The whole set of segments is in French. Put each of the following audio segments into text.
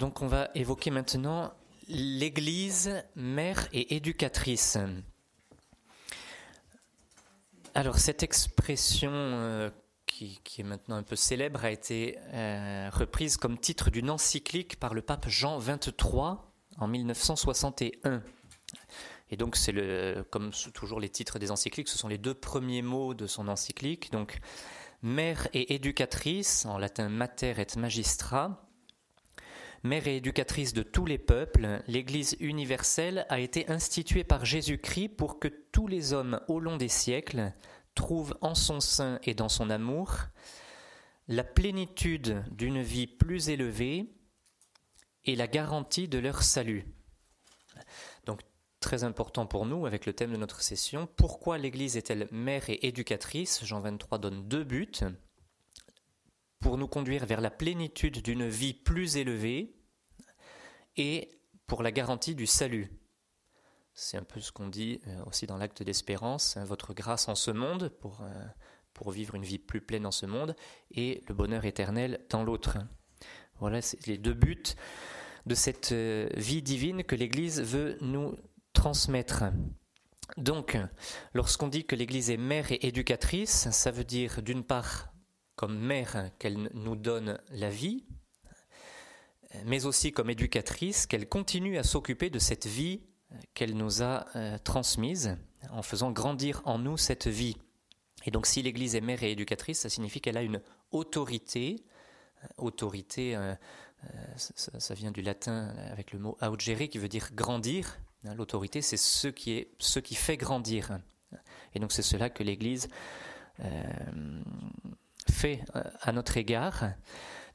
Donc on va évoquer maintenant l'Église, mère et éducatrice. Alors cette expression euh, qui, est maintenant un peu célèbre a été euh, reprise comme titre d'une encyclique par le pape Jean XXIII en 1961. Et donc c'est le, comme toujours les titres des encycliques, ce sont les deux premiers mots de son encyclique. Donc mère et éducatrice, en latin mater et magistra, Mère et éducatrice de tous les peuples, l'Église universelle a été instituée par Jésus-Christ pour que tous les hommes au long des siècles trouvent en son sein et dans son amour la plénitude d'une vie plus élevée et la garantie de leur salut. Donc très important pour nous avec le thème de notre session, pourquoi l'Église est-elle mère et éducatrice? Jean 23 donne deux buts pour nous conduire vers la plénitude d'une vie plus élevée et pour la garantie du salut. C'est un peu ce qu'on dit euh, aussi dans l'acte d'espérance, hein, votre grâce en ce monde pour, euh, pour vivre une vie plus pleine en ce monde et le bonheur éternel dans l'autre. Voilà, les deux buts de cette euh, vie divine que l'Église veut nous transmettre. Donc, lorsqu'on dit que l'Église est mère et éducatrice, ça veut dire d'une part comme mère qu'elle nous donne la vie, mais aussi comme éducatrice qu'elle continue à s'occuper de cette vie qu'elle nous a euh, transmise en faisant grandir en nous cette vie. Et donc si l'Église est mère et éducatrice, ça signifie qu'elle a une autorité. Euh, autorité, euh, ça, vient du latin avec le mot augere qui veut dire grandir. Hein, l'autorité, c'est ce qui, ce qui fait grandir. Et donc c'est cela que l'Église fait euh, à notre égard.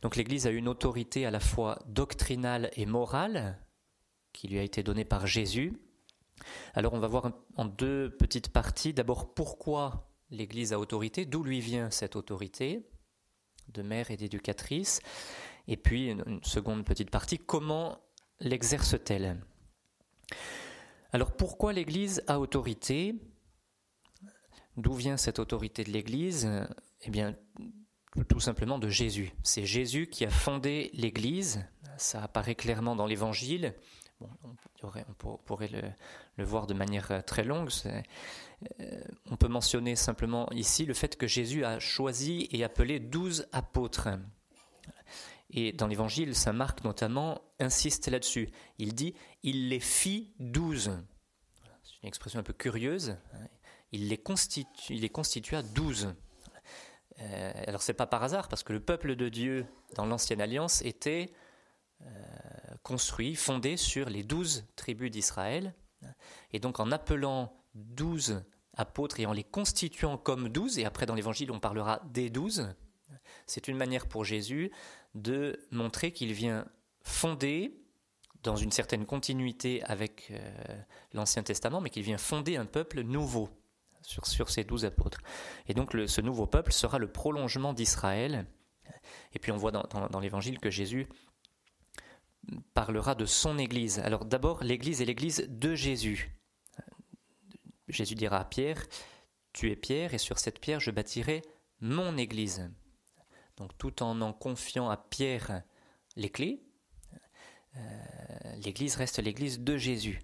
Donc l'Église a une autorité à la fois doctrinale et morale qui lui a été donnée par Jésus. Alors on va voir en deux petites parties. D'abord pourquoi l'Église a autorité, d'où lui vient cette autorité de mère et d'éducatrice? Et puis une seconde petite partie, comment l'exerce-t-elle? Alors pourquoi l'Église a autorité? D'où vient cette autorité de l'Église? Eh bien, tout simplement de Jésus. C'est Jésus qui a fondé l'Église. Ça apparaît clairement dans l'Évangile. on, pourrait le, voir de manière euh, très longue. Euh, on peut mentionner simplement ici le fait que Jésus a choisi et appelé douze apôtres. Et dans l'Évangile, Saint Marc notamment insiste là-dessus. Il dit il les fit douze. C'est une expression un peu curieuse. Constitu, il les constitua douze. Euh, alors c'est pas par hasard, parce que le peuple de Dieu dans l'ancienne alliance était euh, construit, fondé sur les douze tribus d'Israël. Et donc en appelant douze apôtres et en les constituant comme douze, et après dans l'évangile on parlera des douze, c'est une manière pour Jésus de montrer qu'il vient fonder dans une certaine continuité avec euh, l'Ancien Testament, mais qu'il vient fonder un peuple nouveau sur, ces douze apôtres. Et donc ce nouveau peuple sera le prolongement d'Israël. Et puis on voit dans, l'Évangile que Jésus parlera de son Église. Alors d'abord, l'Église est l'Église de Jésus. Jésus dira à Pierre, Tu es Pierre, et sur cette pierre je bâtirai mon Église. Donc tout en en confiant à Pierre les clés, euh, l'Église reste l'Église de Jésus.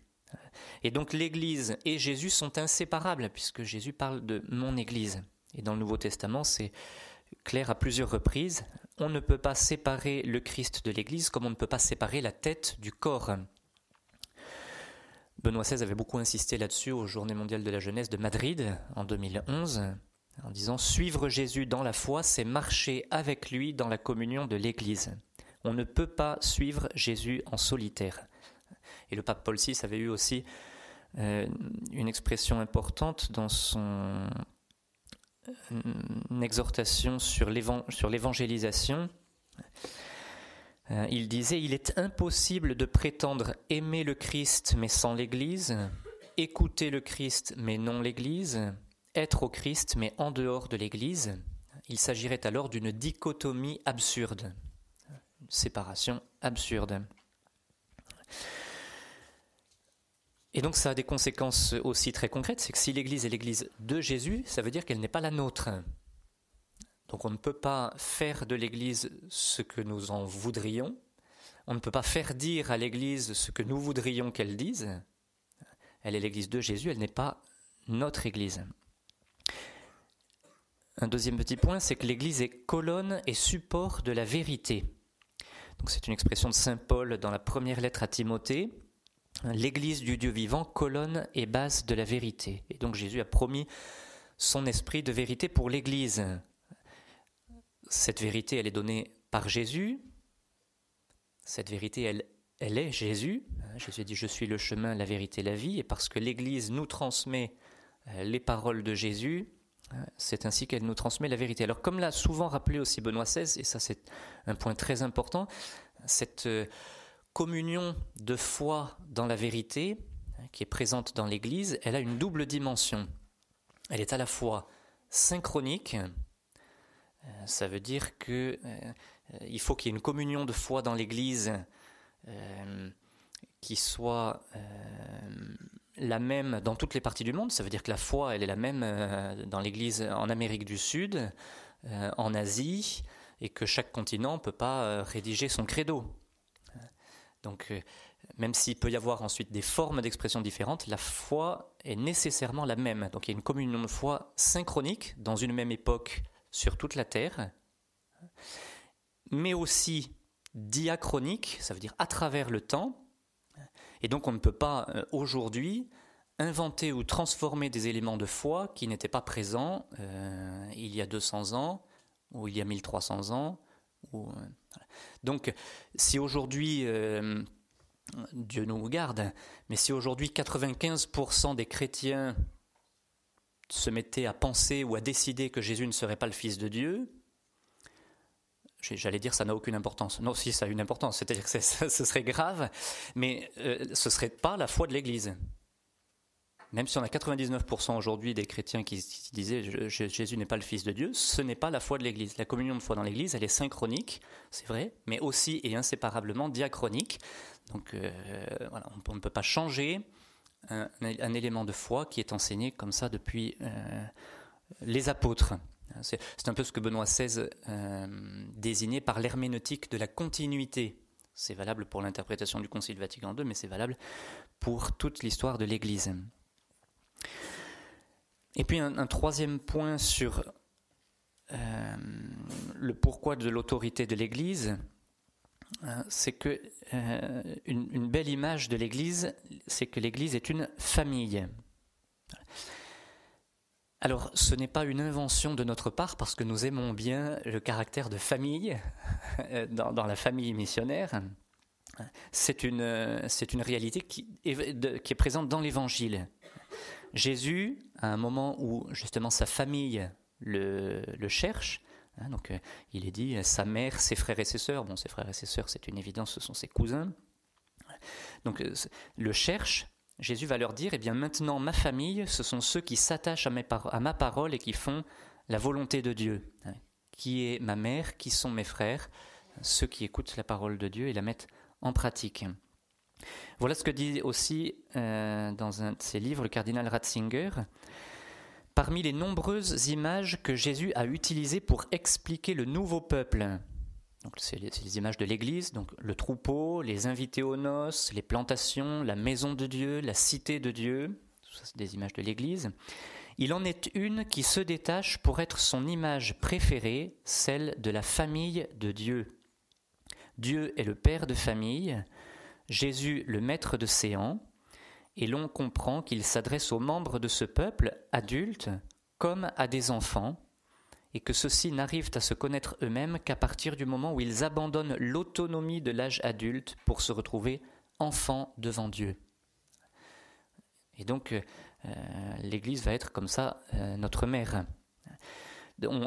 Et donc l'Église et Jésus sont inséparables, puisque Jésus parle de mon Église. Et dans le Nouveau Testament, c'est clair à plusieurs reprises. On ne peut pas séparer le Christ de l'Église comme on ne peut pas séparer la tête du corps. Benoît XVI avait beaucoup insisté là-dessus aux Journées mondiales de la jeunesse de Madrid en 2011, en disant Suivre Jésus dans la foi, c'est marcher avec lui dans la communion de l'Église. On ne peut pas suivre Jésus en solitaire. Et le pape Paul VI avait eu aussi une expression importante dans son exhortation sur l'évangélisation. Euh, il disait Il est impossible de prétendre aimer le Christ mais sans l'Église, écouter le Christ mais non l'Église, être au Christ mais en dehors de l'Église. Il s'agirait alors d'une dichotomie absurde, une séparation absurde. Et donc ça a des conséquences aussi très concrètes, c'est que si l'Église est l'Église de Jésus, ça veut dire qu'elle n'est pas la nôtre. Donc on ne peut pas faire de l'Église ce que nous en voudrions, on ne peut pas faire dire à l'Église ce que nous voudrions qu'elle dise. Elle est l'Église de Jésus, elle n'est pas notre Église. Un deuxième petit point, c'est que l'Église est colonne et support de la vérité. C'est une expression de Saint Paul dans la première lettre à Timothée. L'Église du Dieu vivant, colonne et base de la vérité. Et donc Jésus a promis son esprit de vérité pour l'Église. Cette vérité, elle est donnée par Jésus. Cette vérité, elle, elle est Jésus. Jésus dit, je suis le chemin, la vérité, la vie. Et parce que l'Église nous transmet euh, les paroles de Jésus, euh, c'est ainsi qu'elle nous transmet la vérité. Alors comme l'a souvent rappelé aussi Benoît XVI, et ça c'est un point très important, cette euh, communion de foi dans la vérité hein, qui est présente dans l'Église, elle a une double dimension. Elle est à la fois synchronique, ça veut dire que il faut qu'il y ait une communion de foi dans l'Église qui soit la même dans toutes les parties du monde. Ça veut dire que la foi, elle est la même euh, dans l'Église en Amérique du Sud, euh, en Asie, et que chaque continent ne peut pas euh, rédiger son credo. Donc, même s'il peut y avoir ensuite des formes d'expression différentes, la foi est nécessairement la même. Donc, il y a une communion de foi synchronique dans une même époque sur toute la Terre, mais aussi diachronique, ça veut dire à travers le temps, et donc on ne peut pas euh, aujourd'hui inventer ou transformer des éléments de foi qui n'étaient pas présents euh, il y a 200 ans ou il y a 1300 ans. Euh, donc si aujourd'hui, Dieu nous garde, mais si aujourd'hui 95% des chrétiens se mettaient à penser ou à décider que Jésus ne serait pas le Fils de Dieu, J'allais dire ça n'a aucune importance. Non, si ça a une importance, c'est-à-dire que ce serait grave, mais euh, ce ne serait pas la foi de l'Église. Même si on a 99% aujourd'hui des chrétiens qui, disaient Jésus n'est pas le Fils de Dieu, ce n'est pas la foi de l'Église. La communion de foi dans l'Église, elle est synchronique, c'est vrai, mais aussi et inséparablement diachronique. Donc euh, on, ne peut pas changer un, élément de foi qui est enseigné comme ça depuis euh, les apôtres. C'est un peu ce que Benoît XVI euh, désignait par l'herméneutique de la continuité. C'est valable pour l'interprétation du Concile Vatican II, mais c'est valable pour toute l'histoire de l'Église. Et puis un, troisième point sur euh, le pourquoi de l'autorité de l'Église, euh, c'est que une, belle image de l'Église, c'est que l'Église est une famille. Alors, ce n'est pas une invention de notre part parce que nous aimons bien le caractère de famille dans, la famille missionnaire. C'est une, c'est une réalité qui est présente dans l'Évangile. Jésus, à un moment où justement sa famille le, cherche, hein, donc euh, il est dit sa mère, ses frères et ses sœurs, bon ses frères et ses sœurs c'est une évidence, ce sont ses cousins, donc euh, le cherche Jésus va leur dire, eh bien maintenant ma famille, ce sont ceux qui s'attachent à, ma parole et qui font la volonté de Dieu. Hein. Qui est ma mère, qui sont mes frères, ceux qui écoutent la parole de Dieu et la mettent en pratique. Voilà ce que dit aussi euh, dans un de ses livres le cardinal Ratzinger. Parmi les nombreuses images que Jésus a utilisées pour expliquer le nouveau peuple, donc c'est les, images de l'Église, donc le troupeau, les invités aux noces, les plantations, la maison de Dieu, la cité de Dieu. Des images de l'Église. Il en est une qui se détache pour être son image préférée, celle de la famille de Dieu. Dieu est le père de famille, Jésus le maître de séant, et l'on comprend qu'il s'adresse aux membres de ce peuple, adultes, comme à des enfants, et que ceux-ci n'arrivent à se connaître eux-mêmes qu'à partir du moment où ils abandonnent l'autonomie de l'âge adulte pour se retrouver enfants devant Dieu. Et donc, euh, l'Église va être comme ça euh, notre mère.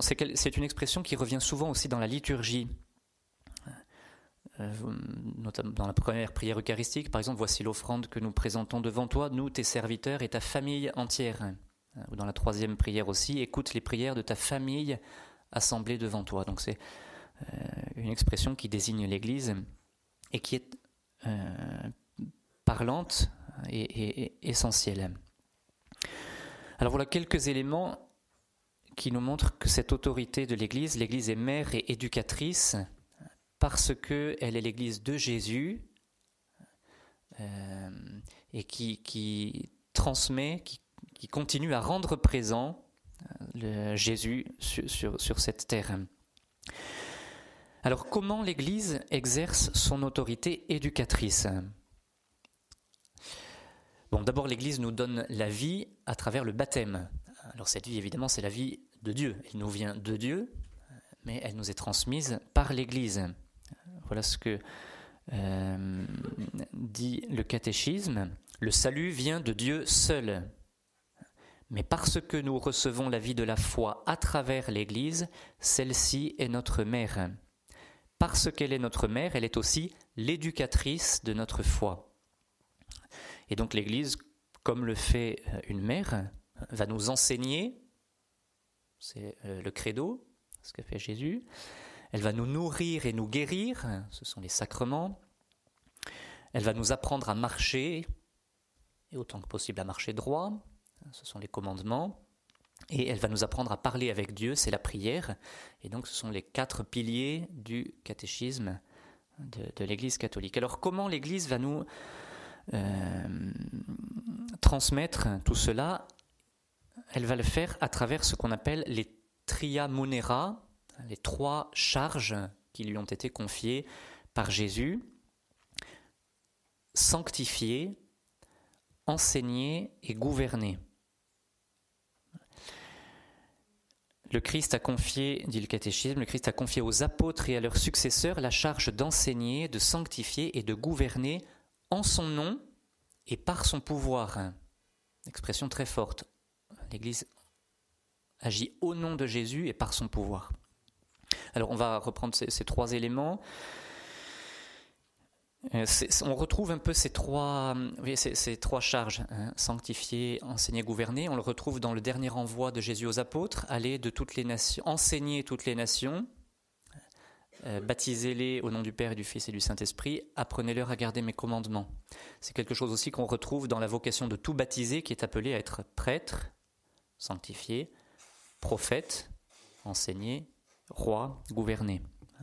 C'est une expression qui revient souvent aussi dans la liturgie. Euh, notamment dans la première prière eucharistique, par exemple, voici l'offrande que nous présentons devant toi, nous, tes serviteurs et ta famille entière. Euh, ou dans la troisième prière aussi, écoute les prières de ta famille assemblée devant toi. Donc c'est euh, une expression qui désigne l'Église et qui est parlante et, essentielle. Alors voilà quelques éléments qui nous montrent que cette autorité de l'Église, l'Église est mère et éducatrice parce qu'elle est l'Église de Jésus euh, et qui, transmet, qui, continue à rendre présent euh, Jésus sur, sur cette terre. Alors comment l'Église exerce son autorité éducatrice? Bon, d'abord l'Église nous donne la vie à travers le baptême. Alors cette vie, évidemment, c'est la vie de Dieu. Elle nous vient de Dieu, mais elle nous est transmise par l'Église. Voilà ce que euh, dit le catéchisme. Le salut vient de Dieu seul. Mais parce que nous recevons la vie de la foi à travers l'Église, celle-ci est notre mère. Parce qu'elle est notre mère, elle est aussi l'éducatrice de notre foi. Et donc l'Église, comme le fait une mère, va nous enseigner, c'est euh, le credo, ce que fait Jésus, elle va nous nourrir et nous guérir, ce sont les sacrements, elle va nous apprendre à marcher, et autant que possible à marcher droit, ce sont les commandements, et elle va nous apprendre à parler avec Dieu, c'est la prière, et donc ce sont les quatre piliers du catéchisme de, l'Église catholique. Alors comment l'Église va nous euh, transmettre tout cela? Elle va le faire à travers ce qu'on appelle les tria monera, les trois charges qui lui ont été confiées par Jésus, sanctifier, enseigner et gouverner. Le Christ a confié, dit le catéchisme, le Christ a confié aux apôtres et à leurs successeurs la charge d'enseigner, de sanctifier et de gouverner en son nom et par son pouvoir. Expression très forte. L'Église agit au nom de Jésus et par son pouvoir. Alors on va reprendre ces trois éléments. Euh, on retrouve un peu ces trois, trois charges, hein, sanctifier, enseigner, gouverner. On le retrouve dans le dernier envoi de Jésus aux apôtres, aller de toutes les nations, enseigner toutes les nations, euh, baptisez-les au nom du Père et du Fils et du Saint-Esprit, apprenez-leur à garder mes commandements. C'est quelque chose aussi qu'on retrouve dans la vocation de tout baptisé qui est appelé à être prêtre, sanctifié, prophète, enseigner, roi, gouverner.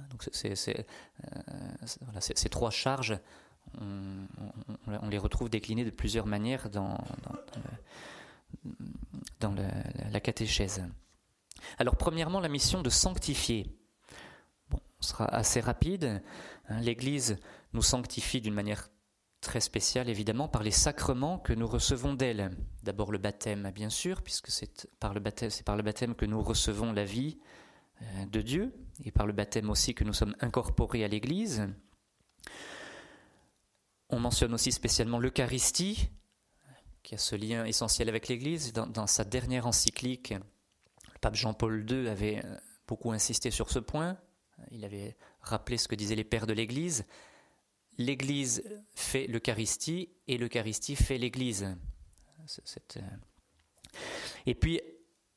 Donc c'est, euh, ces trois charges, on, les retrouve déclinées de plusieurs manières dans, dans, la catéchèse. Alors premièrement, la mission de sanctifier. Bon, on sera assez rapide. Hein. L'Église nous sanctifie d'une manière très spéciale, évidemment, par les sacrements que nous recevons d'elle. D'abord le baptême, bien sûr, puisque c'est par le baptême, c'est par le baptême que nous recevons la vie, de Dieu, et par le baptême aussi que nous sommes incorporés à l'Église. On mentionne aussi spécialement l'Eucharistie, qui a ce lien essentiel avec l'Église. Dans, sa dernière encyclique, le pape Jean-Paul II avait euh, beaucoup insisté sur ce point. Il avait rappelé ce que disaient les pères de l'Église. L'Église fait l'Eucharistie et l'Eucharistie fait l'Église. Euh, et puis,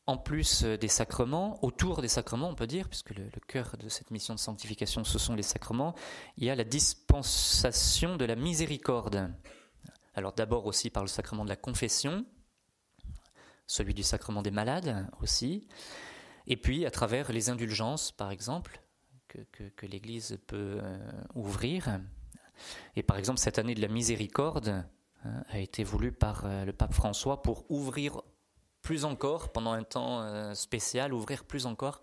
en plus euh, des sacrements, autour des sacrements, on peut dire, puisque le, cœur de cette mission de sanctification, ce sont les sacrements, il y a la dispensation de la miséricorde. Alors d'abord aussi par le sacrement de la confession, celui du sacrement des malades aussi, et puis à travers les indulgences, par exemple, que, l'Église peut euh, ouvrir. Et par exemple, cette année de la miséricorde hein, a été voulue par euh, le pape François pour ouvrir plus encore, pendant un temps euh, spécial, ouvrir plus encore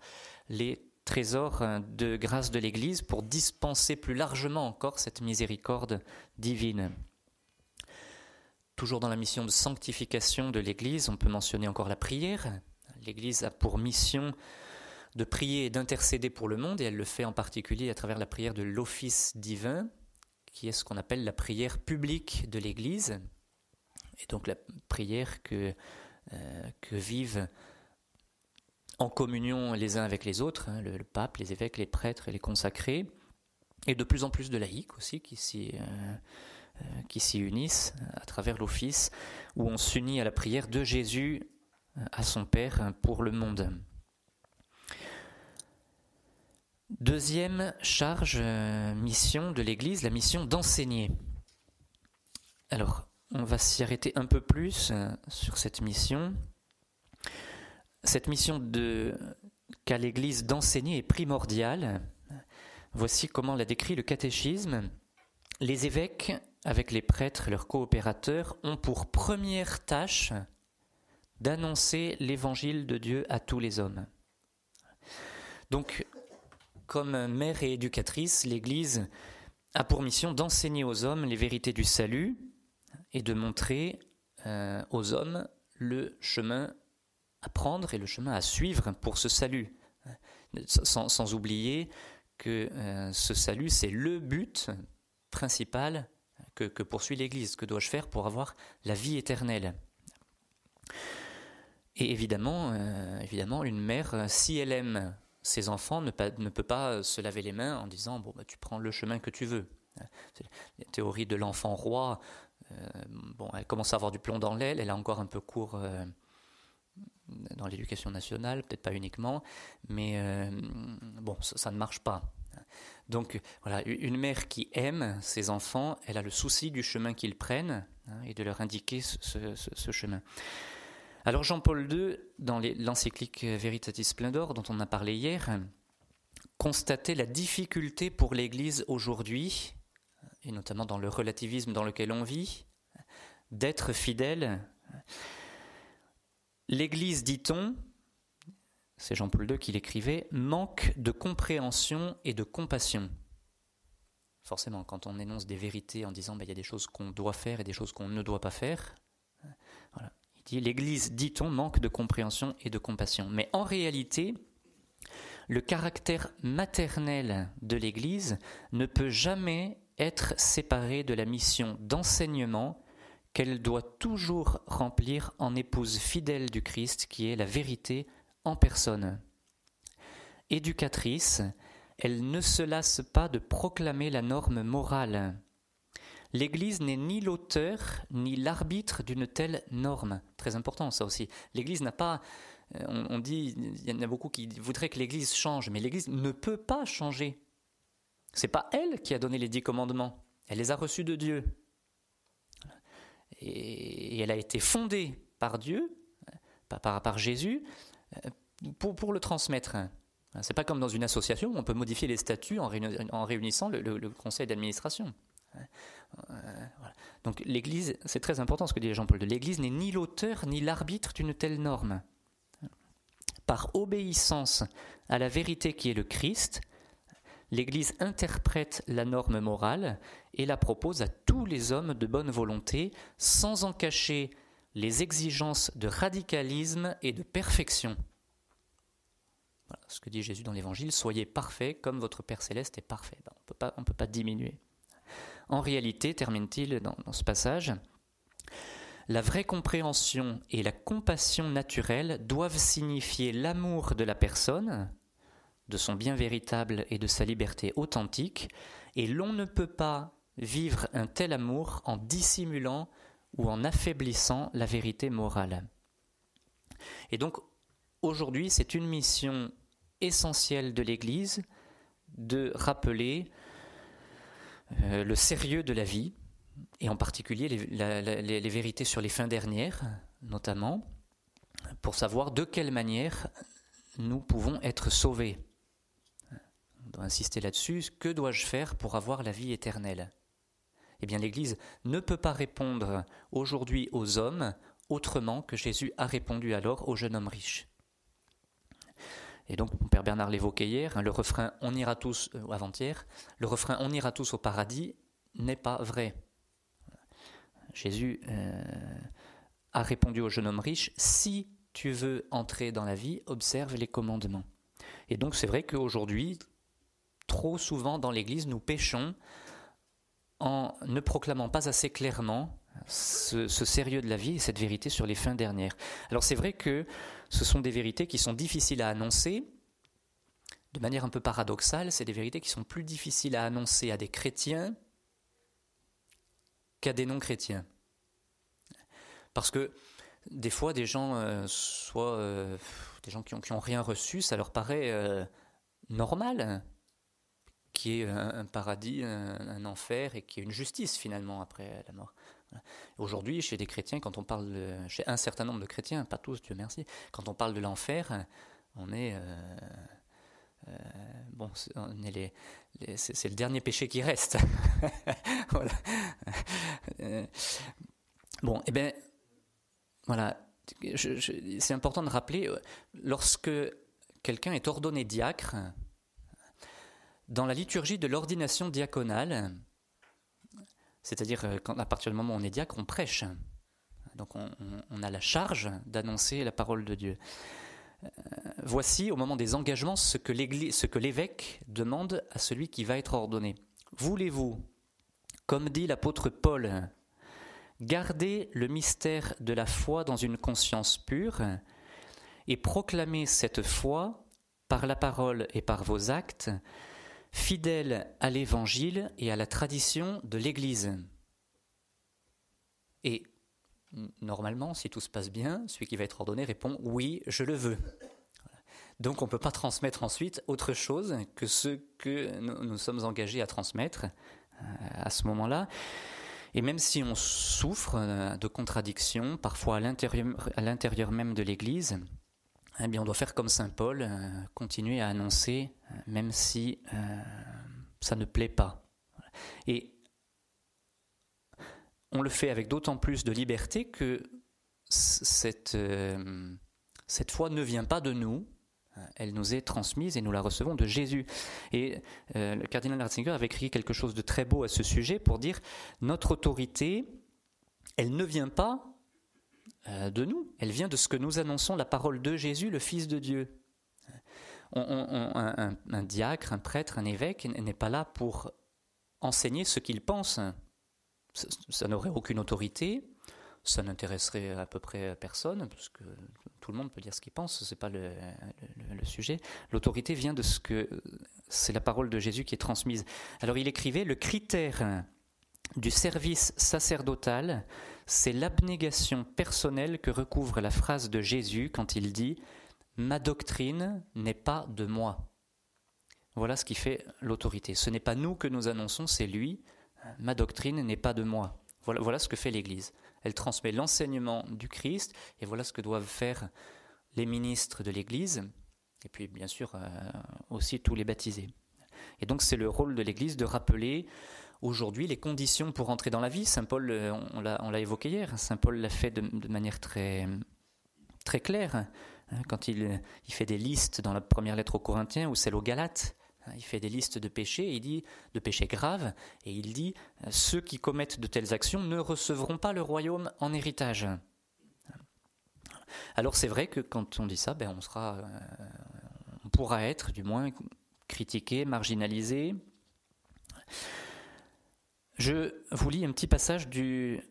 les trésors euh, de grâce de l'Église pour dispenser plus largement encore cette miséricorde divine. Toujours dans la mission de sanctification de l'Église, on peut mentionner encore la prière. L'Église a pour mission de prier et d'intercéder pour le monde, et elle le fait en particulier à travers la prière de l'office divin, qui est ce qu'on appelle la prière publique de l'Église, et donc la prière que que vivent en communion les uns avec les autres, hein, le, pape, les évêques, les prêtres et les consacrés, et de plus en plus de laïcs aussi qui s'y, euh, euh, qui s'y unissent à travers l'office, où on s'unit à la prière de Jésus à son Père pour le monde. Deuxième charge, mission de l'Église, la mission d'enseigner. Alors, on va s'y arrêter un peu plus euh, sur cette mission. Cette mission de qu'a l'Église d'enseigner est primordiale. Voici comment l'a décrit le catéchisme. Les évêques, avec les prêtres leurs coopérateurs, ont pour première tâche d'annoncer l'évangile de Dieu à tous les hommes. Donc, comme mère et éducatrice, l'Église a pour mission d'enseigner aux hommes les vérités du salut et de montrer euh, aux hommes le chemin à prendre et le chemin à suivre pour ce salut. Sans, oublier que euh, ce salut, c'est le but principal que, poursuit l'Église. Que dois-je faire pour avoir la vie éternelle Et évidemment, euh, évidemment, une mère, si elle aime ses enfants, ne, ne, peut pas se laver les mains en disant bon, bah, tu prends le chemin que tu veux. La théorie de l'enfant roi, bon, elle commence à avoir du plomb dans l'aile, elle a encore un peu cours dans l'éducation nationale, peut-être pas uniquement, mais euh, bon, ça, ne marche pas. Donc voilà, une mère qui aime ses enfants, elle a le souci du chemin qu'ils prennent hein, et de leur indiquer ce, chemin. Alors Jean-Paul II, dans l'encyclique Veritatis Splendor, dont on a parlé hier, constatait la difficulté pour l'Église aujourd'hui, et notamment dans le relativisme dans lequel on vit, d'être fidèle L'Église, dit-on, c'est Jean-Paul II qui l'écrivait, manque de compréhension et de compassion. Forcément, quand on énonce des vérités en disant ben, il y a des choses qu'on doit faire et des choses qu'on ne doit pas faire, voilà. il dit l'Église, dit-on, manque de compréhension et de compassion. Mais en réalité, le caractère maternel de l'Église ne peut jamais être séparé de la mission d'enseignement qu'elle doit toujours remplir en épouse fidèle du Christ qui est la vérité en personne. Éducatrice, elle ne se lasse pas de proclamer la norme morale. L'Église n'est ni l'auteur ni l'arbitre d'une telle norme. Très important ça aussi. L'Église n'a pas... Euh, on, dit, il y en a beaucoup qui voudraient que l'Église change, mais l'Église ne peut pas changer. C'est pas elle qui a donné les dix commandements. Elle les a reçus de Dieu et, elle a été fondée par Dieu, par, par Jésus, pour, pour le transmettre. C'est pas comme dans une association où on peut modifier les statuts en, réunissant le, conseil d'administration. Donc l'Église, c'est très important ce que dit Jean-Paul II, l'Église n'est ni l'auteur ni l'arbitre d'une telle norme. Par obéissance à la vérité qui est le Christ, l'Église interprète la norme morale et la propose à tous les hommes de bonne volonté, sans en cacher les exigences de radicalisme et de perfection. Ce que dit Jésus dans l'Évangile, soyez parfaits comme votre Père céleste est parfait. Ben, on ne peut pas diminuer. En réalité, termine-t-il dans ce passage, la vraie compréhension et la compassion naturelle doivent signifier l'amour de la personne, de son bien véritable et de sa liberté authentique, et l'on ne peut pas vivre un tel amour en dissimulant ou en affaiblissant la vérité morale. Et donc aujourd'hui, c'est une mission essentielle de l'Église de rappeler euh, le sérieux de la vie, et en particulier les, les vérités sur les fins dernières, notamment, pour savoir de quelle manière nous pouvons être sauvés doit insister là-dessus. Que dois-je faire pour avoir la vie éternelle? Eh bien, l'Église ne peut pas répondre aujourd'hui aux hommes autrement que Jésus a répondu alors au jeune homme riche. Et donc, mon père Bernard l'évoquait hier, hein, le refrain On ira tous, euh, avant-hier, le refrain On ira tous au paradis n'est pas vrai. Jésus euh, a répondu au jeune homme riche Si tu veux entrer dans la vie, observe les commandements. Et donc, c'est vrai qu'aujourd'hui, trop souvent dans l'Église, nous péchons en ne proclamant pas assez clairement ce, sérieux de la vie et cette vérité sur les fins dernières. Alors c'est vrai que ce sont des vérités qui sont difficiles à annoncer. De manière un peu paradoxale, c'est des vérités qui sont plus difficiles à annoncer à des chrétiens qu'à des non-chrétiens. Parce que des fois, des gens, euh, soit euh, des gens qui n'ont rien reçu, ça leur paraît euh, normal qui est un, paradis, un, enfer et qui est une justice finalement après la mort. Aujourd'hui, chez des chrétiens, quand on parle, chez un certain nombre de chrétiens, pas tous, Dieu merci, quand on parle de l'enfer, on est, euh, bon, c'est le dernier péché qui reste. voilà. bon, et eh bien, voilà. C'est important de rappeler, lorsque quelqu'un est ordonné diacre, dans la liturgie de l'ordination diaconale, c'est-à-dire à partir du moment où on est diacre, on prêche. Donc on, a la charge d'annoncer la parole de Dieu. Euh, voici au moment des engagements ce que l'évêque demande à celui qui va être ordonné. Voulez-vous, comme dit l'apôtre Paul, garder le mystère de la foi dans une conscience pure et proclamer cette foi par la parole et par vos actes, fidèles à l'évangile et à la tradition de l'Église. Et normalement, si tout se passe bien, celui qui va être ordonné répond oui, je le veux. Donc on ne peut pas transmettre ensuite autre chose que ce que nous, sommes engagés à transmettre euh, à ce moment-là. Et même si on souffre euh, de contradictions, parfois à l'intérieur même de l'Église, eh on doit faire comme Saint Paul, euh, continuer à annoncer, même si ça ne plaît pas. Et on le fait avec d'autant plus de liberté que cette, euh, cette foi ne vient pas de nous, elle nous est transmise et nous la recevons de Jésus. Et euh, le cardinal Ratzinger avait écrit quelque chose de très beau à ce sujet pour dire notre autorité, elle ne vient pas euh, de nous, elle vient de ce que nous annonçons, la parole de Jésus, le Fils de Dieu. un, un, diacre, un prêtre, un évêque n'est pas là pour enseigner ce qu'il pense ça, n'aurait aucune autorité, ça n'intéresserait à peu près personne, parce que tout le monde peut dire ce qu'il pense, ce n'est pas le, sujet. L'autorité vient de ce que c'est la parole de Jésus qui est transmise. Alors il écrivait le critère du service sacerdotal, c'est l'abnégation personnelle que recouvre la phrase de Jésus quand il dit Ma doctrine n'est pas de moi. Voilà ce qui fait l'autorité. Ce n'est pas nous que nous annonçons, c'est lui ma doctrine n'est pas de moi. Voilà, voilà ce que fait l'Église. Elle transmet l'enseignement du Christ et voilà ce que doivent faire les ministres de l'Église et puis bien sûr euh, aussi tous les baptisés. Et donc c'est le rôle de l'Église de rappeler aujourd'hui les conditions pour entrer dans la vie. Saint Paul, euh, on l'a évoqué hier, Saint Paul l'a fait de, manière très, très claire hein, quand il, fait des listes dans la première lettre aux Corinthiens ou celle aux Galates. Hein, il fait des listes de péchés, il dit de péchés graves, et il dit ceux qui commettent de telles actions ne recevront pas le royaume en héritage. Alors c'est vrai que quand on dit ça, ben on sera, euh, on pourra être du moins critiqué, marginalisé. Je vous lis un petit passage du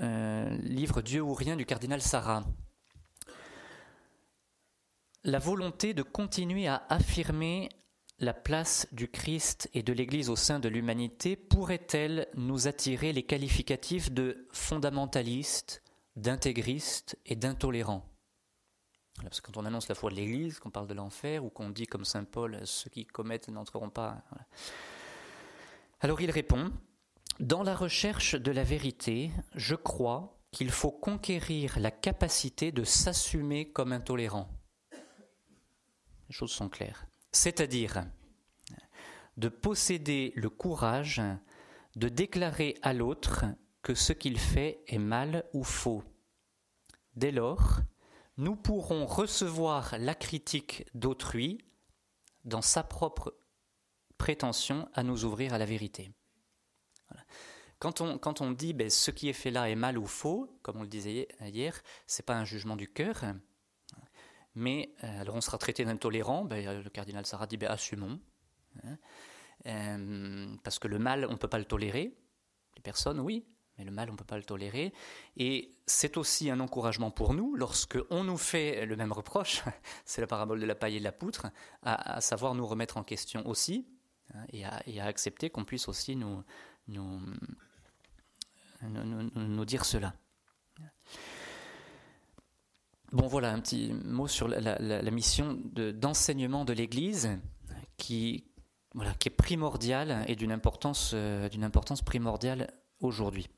euh, livre Dieu ou rien du cardinal Sarah. La volonté de continuer à affirmer la place du Christ et de l'Église au sein de l'humanité pourrait-elle nous attirer les qualificatifs de fondamentalistes, d'intégristes et d'intolérants? Parce que quand on annonce la foi de l'Église, qu'on parle de l'enfer, ou qu'on dit comme Saint Paul, ceux qui commettent n'entreront pas. Alors il répond, Dans la recherche de la vérité, je crois qu'il faut conquérir la capacité de s'assumer comme intolérant. Les choses sont claires c'est-à-dire de posséder le courage de déclarer à l'autre que ce qu'il fait est mal ou faux. Dès lors, nous pourrons recevoir la critique d'autrui dans sa propre prétention à nous ouvrir à la vérité. Quand, on, dit ben, ce qui est fait là est mal ou faux, comme on le disait hier, c'est pas un jugement du cœur, mais euh, alors on sera traité d'intolérant, ben, le cardinal Sarah dit ben, assumons. Hein. Euh, parce que le mal, on ne peut pas le tolérer. Les personnes, oui, mais le mal, on ne peut pas le tolérer. Et c'est aussi un encouragement pour nous, lorsque on nous fait le même reproche, c'est la parabole de la paille et de la poutre, à, savoir nous remettre en question aussi, hein, et, à, accepter qu'on puisse aussi nous, nous, dire cela. Bon, voilà un petit mot sur la, mission d'enseignement de, l'Église qui, est primordiale et d'une importance, euh, d'une importance primordiale aujourd'hui.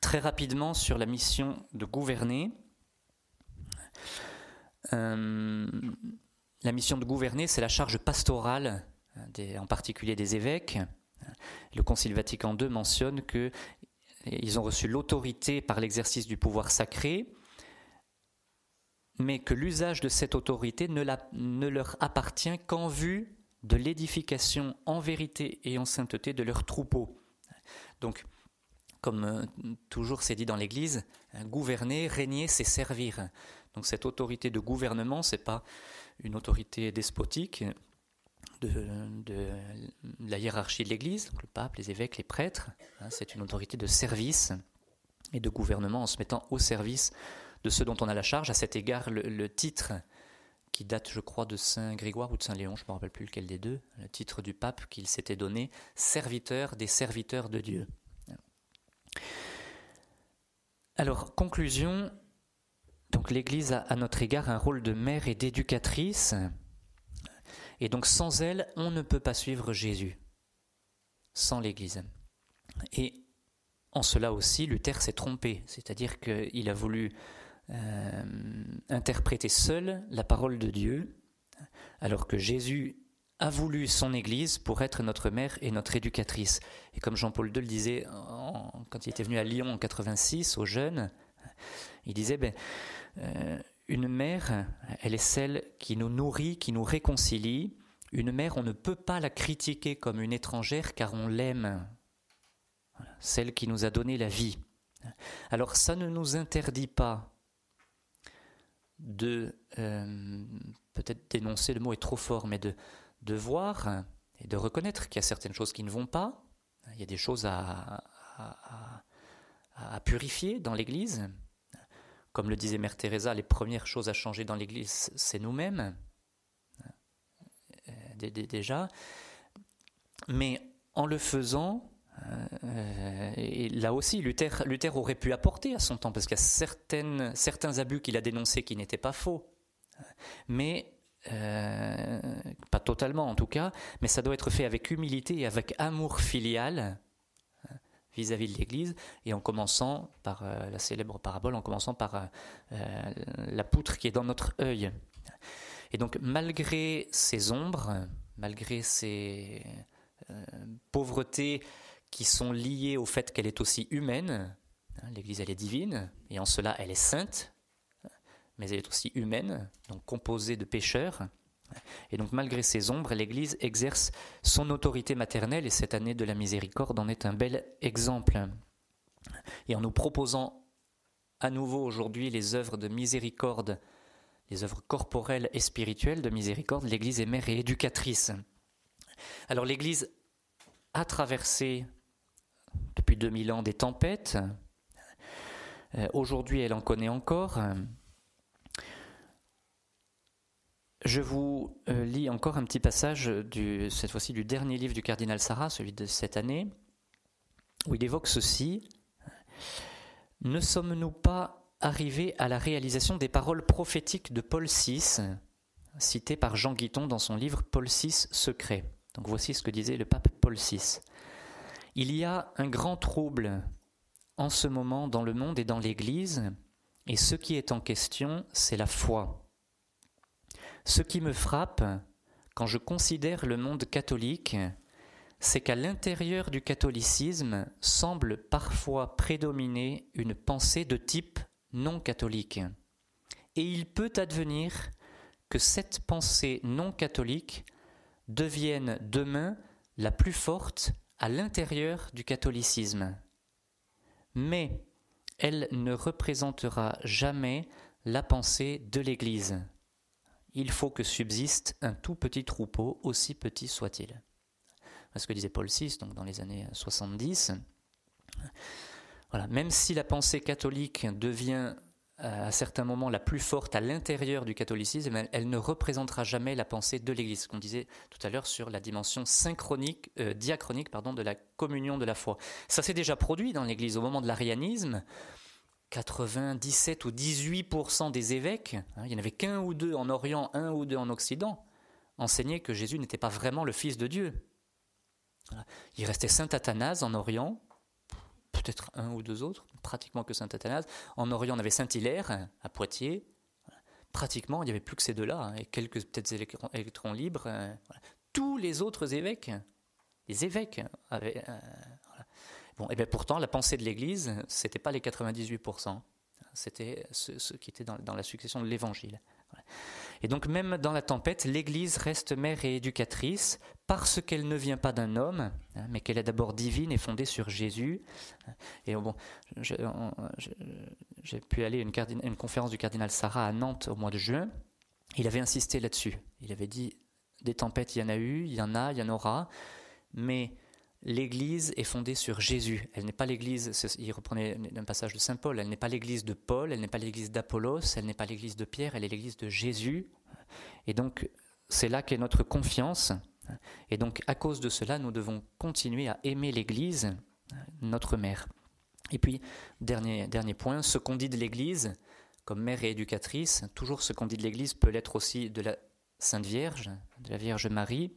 Très rapidement sur la mission de gouverner. Euh, la mission de gouverner, c'est la charge pastorale, en particulier des évêques. Le Concile Vatican II mentionne qu'ils ont reçu l'autorité par l'exercice du pouvoir sacré, mais que l'usage de cette autorité ne, leur appartient qu'en vue de l'édification en vérité et en sainteté de leurs troupeaux. Donc, comme euh, toujours c'est dit dans l'Église, gouverner, régner, c'est servir. Donc cette autorité de gouvernement, c'est pas une autorité despotique de, la hiérarchie de l'Église, le pape, les évêques, les prêtres. Hein, c'est une autorité de service et de gouvernement en se mettant au service de ceux dont on a la charge. À cet égard, le, titre qui date, je crois, de Saint Grégoire ou de Saint Léon, je ne me rappelle plus lequel des deux, le titre du pape qu'il s'était donné, serviteur des serviteurs de Dieu. Alors, conclusion, donc l'Église a à notre égard un rôle de mère et d'éducatrice, et donc sans elle, on ne peut pas suivre Jésus, sans l'Église. Et en cela aussi, Luther s'est trompé, c'est-à-dire qu'il a voulu euh, interpréter seul la parole de Dieu, alors que Jésus a voulu son Église pour être notre mère et notre éducatrice. Et comme Jean-Paul II le disait quand il était venu à Lyon en 86, aux jeunes, il disait, ben, euh, une mère, elle est celle qui nous nourrit, qui nous réconcilie. Une mère, on ne peut pas la critiquer comme une étrangère car on l'aime. Celle qui nous a donné la vie. Alors ça ne nous interdit pas de, euh, peut-être dénoncer, le mot est trop fort, mais de, voir et de reconnaître qu'il y a certaines choses qui ne vont pas. Il y a des choses à purifier dans l'Église. Comme le disait Mère Teresa, les premières choses à changer dans l'Église, c'est nous-mêmes, euh, déjà. Mais en le faisant, euh, et là aussi, Luther, Luther, aurait pu apporter à son temps, parce qu'il y a certains abus qu'il a dénoncés qui n'étaient pas faux. Mais, euh, pas totalement en tout cas, mais ça doit être fait avec humilité et avec amour filial vis-à-vis de l'Église, et en commençant par euh, la célèbre parabole, en commençant par euh, euh, la poutre qui est dans notre œil. Et donc, malgré ces ombres, malgré ces pauvretés qui sont liées au fait qu'elle est aussi humaine, hein, l'Église elle est divine, et en cela elle est sainte, mais elle est aussi humaine, donc composée de pécheurs, et donc malgré ces ombres, l'Église exerce son autorité maternelle et cette année de la miséricorde en est un bel exemple. Et en nous proposant à nouveau aujourd'hui les œuvres de miséricorde, les œuvres corporelles et spirituelles de miséricorde, l'Église est mère et éducatrice. Alors l'Église a traversé depuis 2000 ans des tempêtes. Euh, aujourd'hui, elle en connaît encore. Je vous euh, lis encore un petit passage, du, cette fois-ci du dernier livre du cardinal Sarah, celui de cette année, où il évoque ceci. Ne sommes-nous pas arrivés à la réalisation des paroles prophétiques de Paul VI, citées par Jean Guiton dans son livre Paul VI Secret Donc voici ce que disait le pape Paul VI. Il y a un grand trouble en ce moment dans le monde et dans l'Église, et ce qui est en question, c'est la foi. Ce qui me frappe quand je considère le monde catholique, c'est qu'à l'intérieur du catholicisme semble parfois prédominer une pensée de type non catholique. Et il peut advenir que cette pensée non catholique devienne demain la plus forte à l'intérieur du catholicisme. Mais elle ne représentera jamais la pensée de l'Église il faut que subsiste un tout petit troupeau, aussi petit soit-il. Ce que disait Paul VI donc dans les années 70. Voilà, même si la pensée catholique devient euh, à certains moments la plus forte à l'intérieur du catholicisme, elle, ne représentera jamais la pensée de l'Église, qu'on disait tout à l'heure sur la dimension synchronique, euh, diachronique pardon, de la communion de la foi. Ça s'est déjà produit dans l'Église au moment de l'arianisme. 97 ou 18% des évêques, hein, il n'y en avait qu'un ou deux en Orient, un ou deux en Occident, enseignaient que Jésus n'était pas vraiment le Fils de Dieu. Il restait Saint Athanase en Orient, peut-être un ou deux autres, pratiquement que Saint Athanase. En Orient, on avait Saint Hilaire à Poitiers, pratiquement, il n'y avait plus que ces deux-là, hein, et quelques peut-être électrons, libres. Euh, Tous les autres évêques, les évêques avaient. Et bien pourtant, la pensée de l'Église, c'était pas les 98%, c'était ceux, qui étaient dans, la succession de l'Évangile. Et donc même dans la tempête, l'Église reste mère et éducatrice parce qu'elle ne vient pas d'un homme, hein, mais qu'elle est d'abord divine et fondée sur Jésus. Et bon, j'ai pu aller à une, une, conférence du cardinal Sarah à Nantes au mois de juin. Il avait insisté là-dessus. Il avait dit des tempêtes, il y en a eu, il y en a, il y en aura, mais L'Église est fondée sur Jésus. Elle n'est pas l'Église, il reprenait un passage de Saint Paul, elle n'est pas l'Église de Paul, elle n'est pas l'Église d'Apollos, elle n'est pas l'Église de Pierre, elle est l'Église de Jésus. Et donc, c'est là qu'est notre confiance. Et donc, à cause de cela, nous devons continuer à aimer l'Église, notre mère. Et puis, dernier, dernier point, ce qu'on dit de l'Église, comme mère et éducatrice, toujours ce qu'on dit de l'Église peut l'être aussi de la Sainte Vierge, de la Vierge Marie.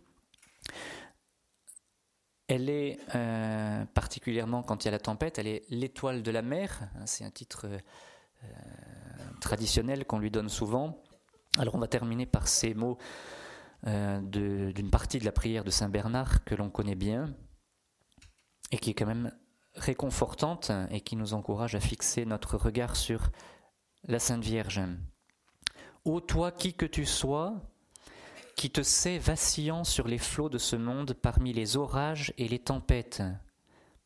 Elle est, euh, particulièrement quand il y a la tempête, elle est l'étoile de la mer. C'est un titre euh, traditionnel qu'on lui donne souvent. Alors on va terminer par ces mots euh, d'une partie de la prière de Saint Bernard que l'on connaît bien et qui est quand même réconfortante et qui nous encourage à fixer notre regard sur la Sainte Vierge. Ô toi qui que tu sois, qui te sais vacillant sur les flots de ce monde parmi les orages et les tempêtes,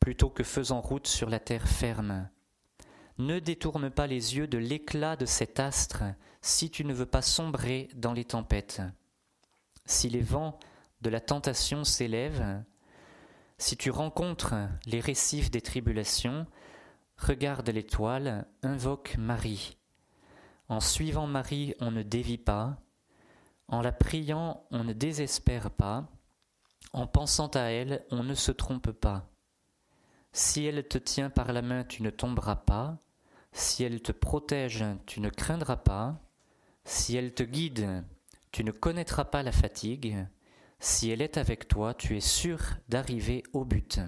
plutôt que faisant route sur la terre ferme. Ne détourne pas les yeux de l'éclat de cet astre si tu ne veux pas sombrer dans les tempêtes. Si les vents de la tentation s'élèvent, si tu rencontres les récifs des tribulations, regarde l'étoile, invoque Marie. En suivant Marie, on ne dévie pas, en la priant, on ne désespère pas. En pensant à elle, on ne se trompe pas. Si elle te tient par la main, tu ne tomberas pas. Si elle te protège, tu ne craindras pas. Si elle te guide, tu ne connaîtras pas la fatigue. Si elle est avec toi, tu es sûr d'arriver au but.